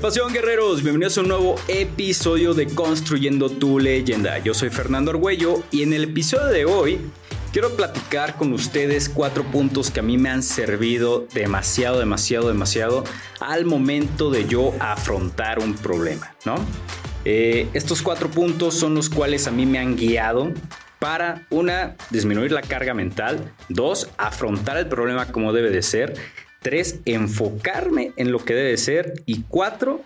pasión, guerreros? Bienvenidos a un nuevo episodio de Construyendo tu leyenda. Yo soy Fernando Argüello y en el episodio de hoy quiero platicar con ustedes cuatro puntos que a mí me han servido demasiado, demasiado, demasiado al momento de yo afrontar un problema, ¿no? Eh, estos cuatro puntos son los cuales a mí me han guiado para, una, disminuir la carga mental, dos, afrontar el problema como debe de ser, Tres, enfocarme en lo que debe ser. Y cuatro,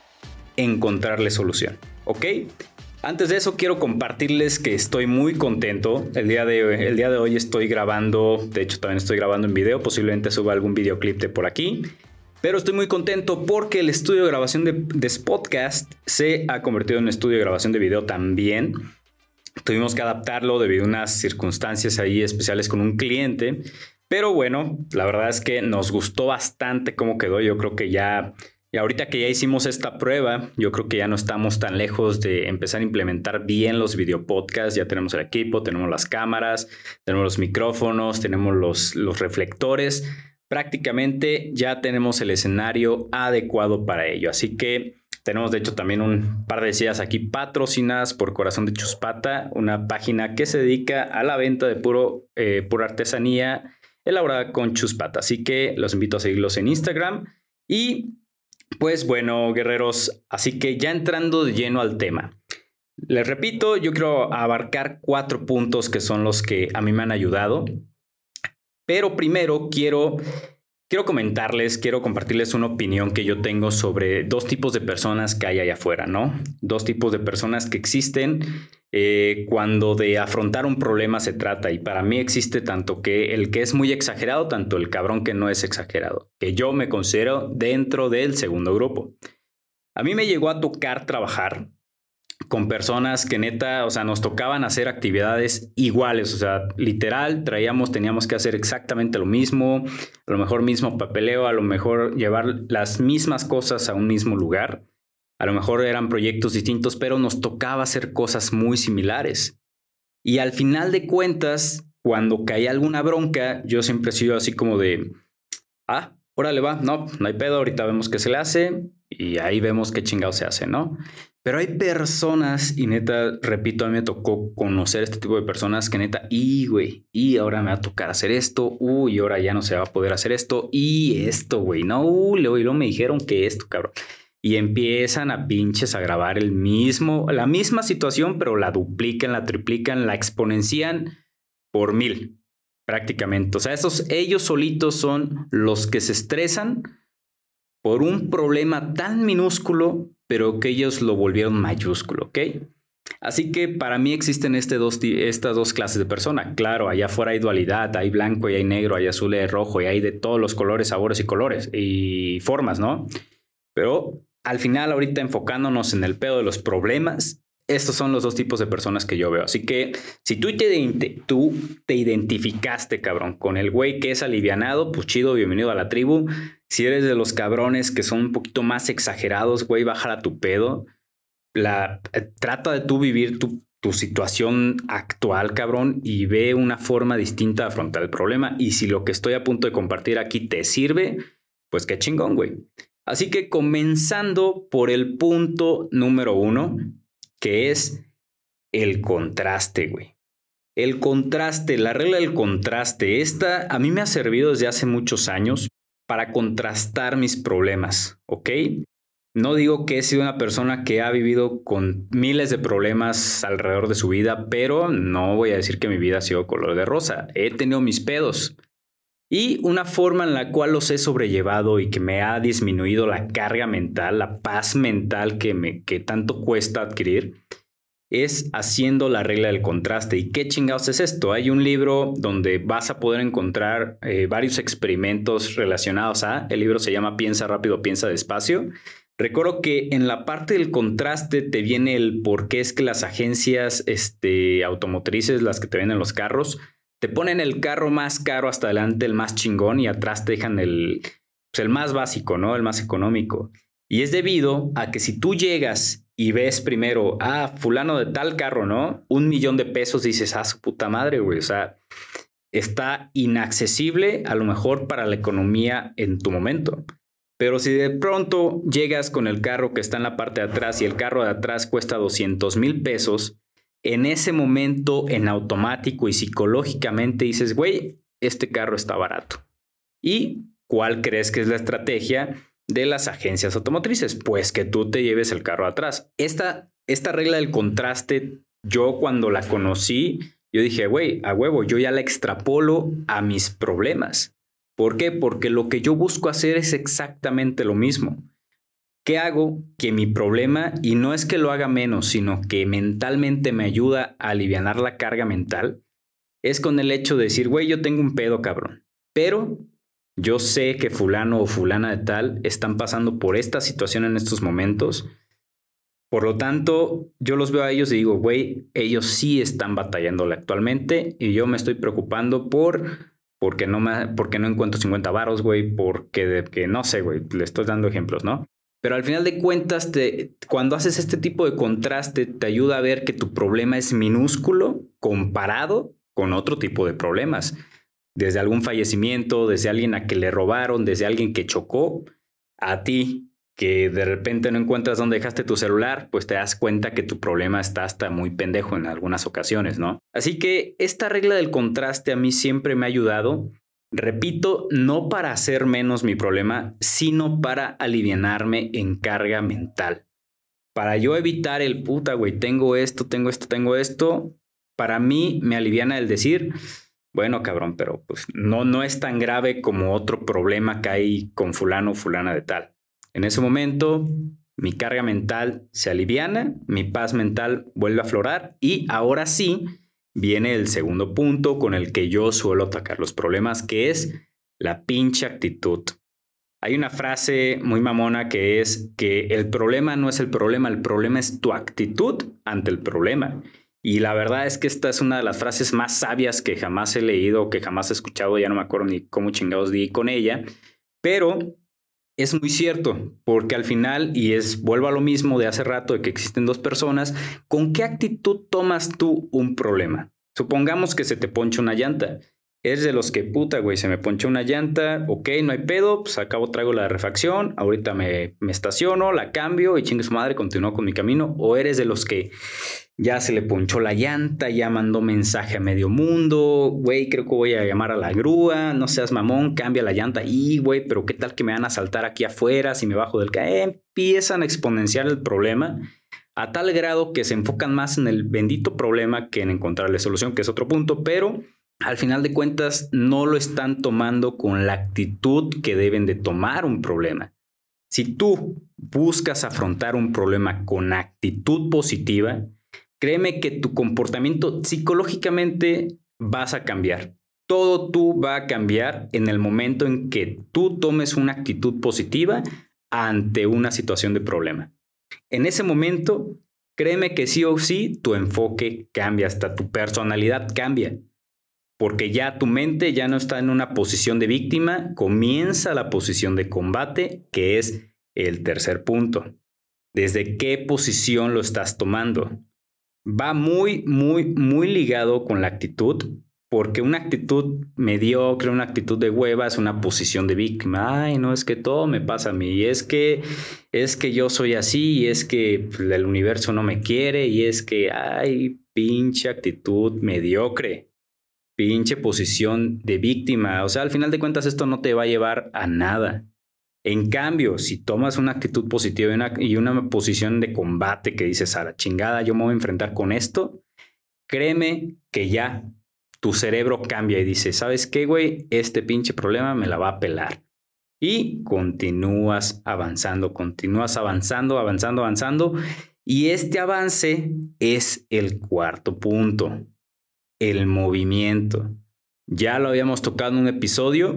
encontrarle solución. ¿Ok? Antes de eso quiero compartirles que estoy muy contento. El día, de, el día de hoy estoy grabando, de hecho también estoy grabando en video, posiblemente suba algún videoclip de por aquí. Pero estoy muy contento porque el estudio de grabación de, de Spotcast se ha convertido en un estudio de grabación de video también. Tuvimos que adaptarlo debido a unas circunstancias ahí especiales con un cliente. Pero bueno, la verdad es que nos gustó bastante cómo quedó. Yo creo que ya, y ahorita que ya hicimos esta prueba, yo creo que ya no estamos tan lejos de empezar a implementar bien los videopodcasts. Ya tenemos el equipo, tenemos las cámaras, tenemos los micrófonos, tenemos los, los reflectores. Prácticamente ya tenemos el escenario adecuado para ello. Así que tenemos de hecho también un par de sillas aquí patrocinadas por Corazón de Chuspata, una página que se dedica a la venta de puro, eh, pura artesanía elaborada con chuspata. Así que los invito a seguirlos en Instagram. Y pues bueno, guerreros, así que ya entrando de lleno al tema. Les repito, yo quiero abarcar cuatro puntos que son los que a mí me han ayudado. Pero primero quiero Quiero comentarles, quiero compartirles una opinión que yo tengo sobre dos tipos de personas que hay allá afuera, ¿no? Dos tipos de personas que existen eh, cuando de afrontar un problema se trata. Y para mí existe tanto que el que es muy exagerado, tanto el cabrón que no es exagerado, que yo me considero dentro del segundo grupo. A mí me llegó a tocar trabajar con personas que neta, o sea, nos tocaban hacer actividades iguales, o sea, literal, traíamos, teníamos que hacer exactamente lo mismo, a lo mejor mismo papeleo, a lo mejor llevar las mismas cosas a un mismo lugar, a lo mejor eran proyectos distintos, pero nos tocaba hacer cosas muy similares. Y al final de cuentas, cuando caía alguna bronca, yo siempre he sido así como de, ah, órale va, no, no hay pedo, ahorita vemos qué se le hace y ahí vemos qué chingado se hace, ¿no? Pero hay personas, y neta, repito, a mí me tocó conocer este tipo de personas que neta, y güey, y ahora me va a tocar hacer esto, uy, ahora ya no se va a poder hacer esto, y esto, güey, no, uy, luego me dijeron que esto, cabrón. Y empiezan a pinches a grabar el mismo, la misma situación, pero la duplican, la triplican, la exponencian por mil, prácticamente. O sea, esos, ellos solitos son los que se estresan por un problema tan minúsculo pero que ellos lo volvieron mayúsculo, ¿ok? Así que para mí existen este dos, estas dos clases de personas. Claro, allá afuera hay dualidad, hay blanco y hay negro, hay azul y hay rojo, y hay de todos los colores, sabores y colores y formas, ¿no? Pero al final, ahorita enfocándonos en el pedo de los problemas, estos son los dos tipos de personas que yo veo. Así que si tú te, tú te identificaste, cabrón, con el güey que es alivianado, pues chido, bienvenido a la tribu. Si eres de los cabrones que son un poquito más exagerados, güey, bájala tu pedo. La, eh, trata de tú vivir tu, tu situación actual, cabrón, y ve una forma distinta de afrontar el problema. Y si lo que estoy a punto de compartir aquí te sirve, pues qué chingón, güey. Así que comenzando por el punto número uno, que es el contraste, güey. El contraste, la regla del contraste, esta a mí me ha servido desde hace muchos años para contrastar mis problemas, ¿ok? No digo que he sido una persona que ha vivido con miles de problemas alrededor de su vida, pero no voy a decir que mi vida ha sido color de rosa. He tenido mis pedos. Y una forma en la cual los he sobrellevado y que me ha disminuido la carga mental, la paz mental que, me, que tanto cuesta adquirir, es haciendo la regla del contraste. ¿Y qué chingados es esto? Hay un libro donde vas a poder encontrar eh, varios experimentos relacionados a, el libro se llama Piensa rápido, piensa despacio. Recuerdo que en la parte del contraste te viene el por qué es que las agencias este, automotrices, las que te venden los carros, te ponen el carro más caro hasta adelante, el más chingón, y atrás te dejan el, pues, el más básico, ¿no? El más económico. Y es debido a que si tú llegas y ves primero, ah, fulano de tal carro, ¿no? Un millón de pesos, dices, ah, su puta madre, güey. O sea, está inaccesible a lo mejor para la economía en tu momento. Pero si de pronto llegas con el carro que está en la parte de atrás y el carro de atrás cuesta 200 mil pesos, en ese momento en automático y psicológicamente dices, güey, este carro está barato. ¿Y cuál crees que es la estrategia de las agencias automotrices? Pues que tú te lleves el carro atrás. Esta, esta regla del contraste, yo cuando la conocí, yo dije, güey, a huevo, yo ya la extrapolo a mis problemas. ¿Por qué? Porque lo que yo busco hacer es exactamente lo mismo. ¿Qué hago? Que mi problema, y no es que lo haga menos, sino que mentalmente me ayuda a aliviar la carga mental, es con el hecho de decir, güey, yo tengo un pedo, cabrón. Pero yo sé que fulano o fulana de tal están pasando por esta situación en estos momentos. Por lo tanto, yo los veo a ellos y digo, güey, ellos sí están batallándole actualmente y yo me estoy preocupando por porque no, me, porque no encuentro 50 varos, güey, porque que no sé, güey, le estoy dando ejemplos, ¿no? Pero al final de cuentas, te, cuando haces este tipo de contraste, te ayuda a ver que tu problema es minúsculo comparado con otro tipo de problemas. Desde algún fallecimiento, desde alguien a que le robaron, desde alguien que chocó, a ti que de repente no encuentras dónde dejaste tu celular, pues te das cuenta que tu problema está hasta muy pendejo en algunas ocasiones, ¿no? Así que esta regla del contraste a mí siempre me ha ayudado. Repito, no para hacer menos mi problema, sino para alivianarme en carga mental. Para yo evitar el puta, güey, tengo esto, tengo esto, tengo esto, para mí me aliviana el decir, bueno, cabrón, pero pues no, no es tan grave como otro problema que hay con fulano o fulana de tal. En ese momento, mi carga mental se aliviana, mi paz mental vuelve a aflorar y ahora sí viene el segundo punto con el que yo suelo atacar los problemas, que es la pinche actitud. Hay una frase muy mamona que es que el problema no es el problema, el problema es tu actitud ante el problema. Y la verdad es que esta es una de las frases más sabias que jamás he leído o que jamás he escuchado, ya no me acuerdo ni cómo chingados di con ella, pero es muy cierto, porque al final, y es, vuelvo a lo mismo de hace rato, de que existen dos personas, ¿con qué actitud tomas tú un problema? Supongamos que se te poncha una llanta. Eres de los que, puta, güey, se me ponchó una llanta, ok, no hay pedo, pues acabo traigo la refacción, ahorita me, me estaciono, la cambio y chingue su madre, continúo con mi camino. O eres de los que ya se le ponchó la llanta, ya mandó mensaje a medio mundo, güey, creo que voy a llamar a la grúa, no seas mamón, cambia la llanta y, güey, pero qué tal que me van a saltar aquí afuera si me bajo del carro. empiezan a exponenciar el problema a tal grado que se enfocan más en el bendito problema que en encontrarle solución, que es otro punto, pero al final de cuentas no lo están tomando con la actitud que deben de tomar un problema. Si tú buscas afrontar un problema con actitud positiva, créeme que tu comportamiento psicológicamente vas a cambiar. Todo tú va a cambiar en el momento en que tú tomes una actitud positiva ante una situación de problema. En ese momento, créeme que sí o sí tu enfoque cambia, hasta tu personalidad cambia porque ya tu mente ya no está en una posición de víctima, comienza la posición de combate, que es el tercer punto. ¿Desde qué posición lo estás tomando? Va muy, muy, muy ligado con la actitud, porque una actitud mediocre, una actitud de hueva es una posición de víctima. Ay, no es que todo me pasa a mí, y es que es que yo soy así, y es que pues, el universo no me quiere, y es que ay, pinche actitud mediocre pinche posición de víctima. O sea, al final de cuentas esto no te va a llevar a nada. En cambio, si tomas una actitud positiva y una, y una posición de combate que dices, a la chingada, yo me voy a enfrentar con esto, créeme que ya tu cerebro cambia y dice, ¿sabes qué, güey? Este pinche problema me la va a pelar. Y continúas avanzando, continúas avanzando, avanzando, avanzando. Y este avance es el cuarto punto el movimiento. Ya lo habíamos tocado en un episodio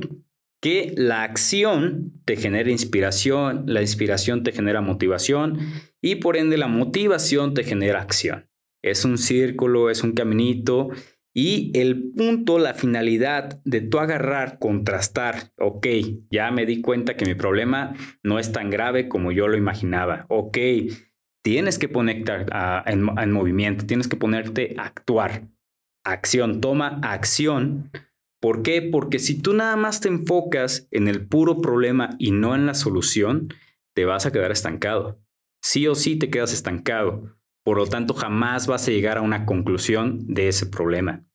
que la acción te genera inspiración, la inspiración te genera motivación y por ende la motivación te genera acción. Es un círculo, es un caminito y el punto, la finalidad de tu agarrar, contrastar, ok, ya me di cuenta que mi problema no es tan grave como yo lo imaginaba, ok, tienes que ponerte en, en movimiento, tienes que ponerte a actuar acción, toma acción ¿Por qué? Porque si tú nada más te enfocas en el puro problema y no en la solución, te vas a quedar estancado. Sí o sí te quedas estancado. Por lo tanto, jamás vas a llegar a una conclusión de ese problema.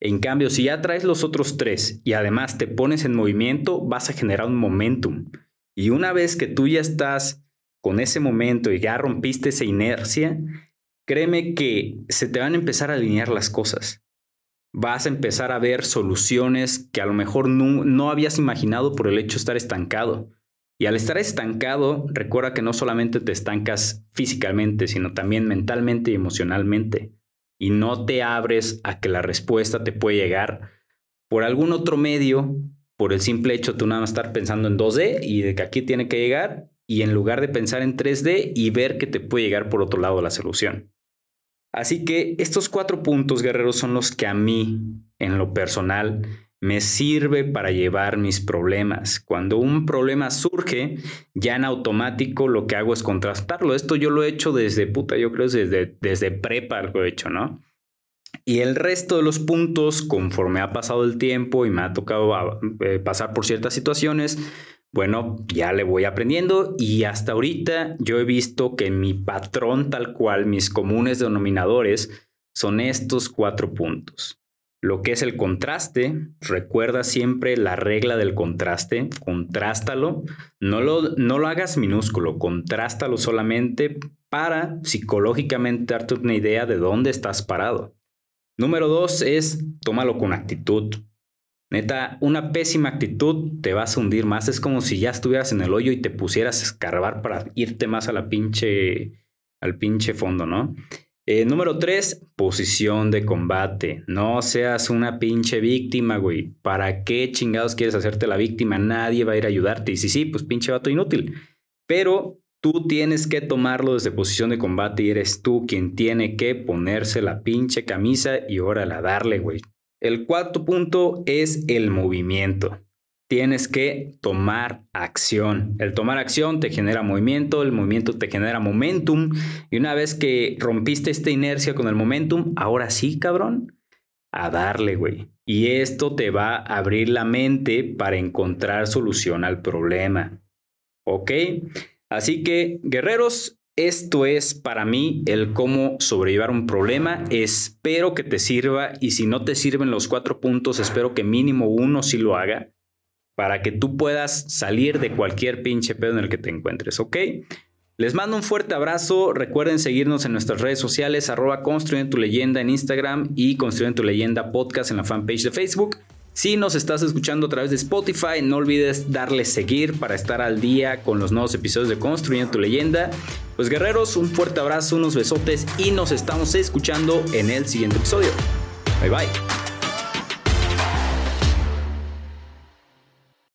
En cambio, si ya traes los otros tres y además te pones en movimiento, vas a generar un momentum. Y una vez que tú ya estás con ese momento y ya rompiste esa inercia, créeme que se te van a empezar a alinear las cosas vas a empezar a ver soluciones que a lo mejor no, habías imaginado por el hecho de estar estancado. Y al estar estancado, recuerda que no solamente te estancas físicamente, sino también mentalmente y emocionalmente. Y no te abres a que la respuesta te puede llegar por algún otro medio, por el simple hecho de tú nada más estar pensando en 2D y de que aquí tiene que llegar, y en lugar de pensar en 3D y ver que te puede llegar por otro lado la solución. Así que estos cuatro puntos, guerreros, son los que a mí, en lo personal, me sirve para llevar mis problemas. Cuando un problema surge, ya en automático lo que hago es contrastarlo. Esto yo lo he hecho desde puta, yo creo desde, desde prepa lo he hecho, ¿no? Y el resto de los puntos, conforme ha pasado el tiempo y me ha tocado eh, pasar por ciertas situaciones, bueno, ya le voy aprendiendo y hasta ahorita yo he visto que mi patrón tal cual, mis comunes denominadores, son estos cuatro puntos. Lo que es el contraste, recuerda siempre la regla del contraste, contrástalo, no lo, no lo hagas minúsculo, contrástalo solamente para psicológicamente darte una idea de dónde estás parado. Número dos es tómalo con actitud. Neta, una pésima actitud te vas a hundir más. Es como si ya estuvieras en el hoyo y te pusieras a escarbar para irte más a la pinche, al pinche fondo, ¿no? Eh, número tres, posición de combate. No seas una pinche víctima, güey. ¿Para qué chingados quieres hacerte la víctima? Nadie va a ir a ayudarte. Y si sí, pues pinche vato inútil. Pero tú tienes que tomarlo desde posición de combate y eres tú quien tiene que ponerse la pinche camisa y órale darle, güey. El cuarto punto es el movimiento. Tienes que tomar acción. El tomar acción te genera movimiento, el movimiento te genera momentum. Y una vez que rompiste esta inercia con el momentum, ahora sí, cabrón, a darle, güey. Y esto te va a abrir la mente para encontrar solución al problema. ¿Ok? Así que, guerreros, esto es para mí el cómo sobrellevar un problema. Espero que te sirva y si no te sirven los cuatro puntos, espero que mínimo uno sí lo haga para que tú puedas salir de cualquier pinche pedo en el que te encuentres, ¿ok? Les mando un fuerte abrazo. Recuerden seguirnos en nuestras redes sociales, arroba construyendo tu leyenda en Instagram y construyendo tu leyenda podcast en la fanpage de Facebook. Si nos estás escuchando a través de Spotify, no olvides darle seguir para estar al día con los nuevos episodios de Construyendo tu leyenda. Pues guerreros, un fuerte abrazo, unos besotes y nos estamos escuchando en el siguiente episodio. Bye bye.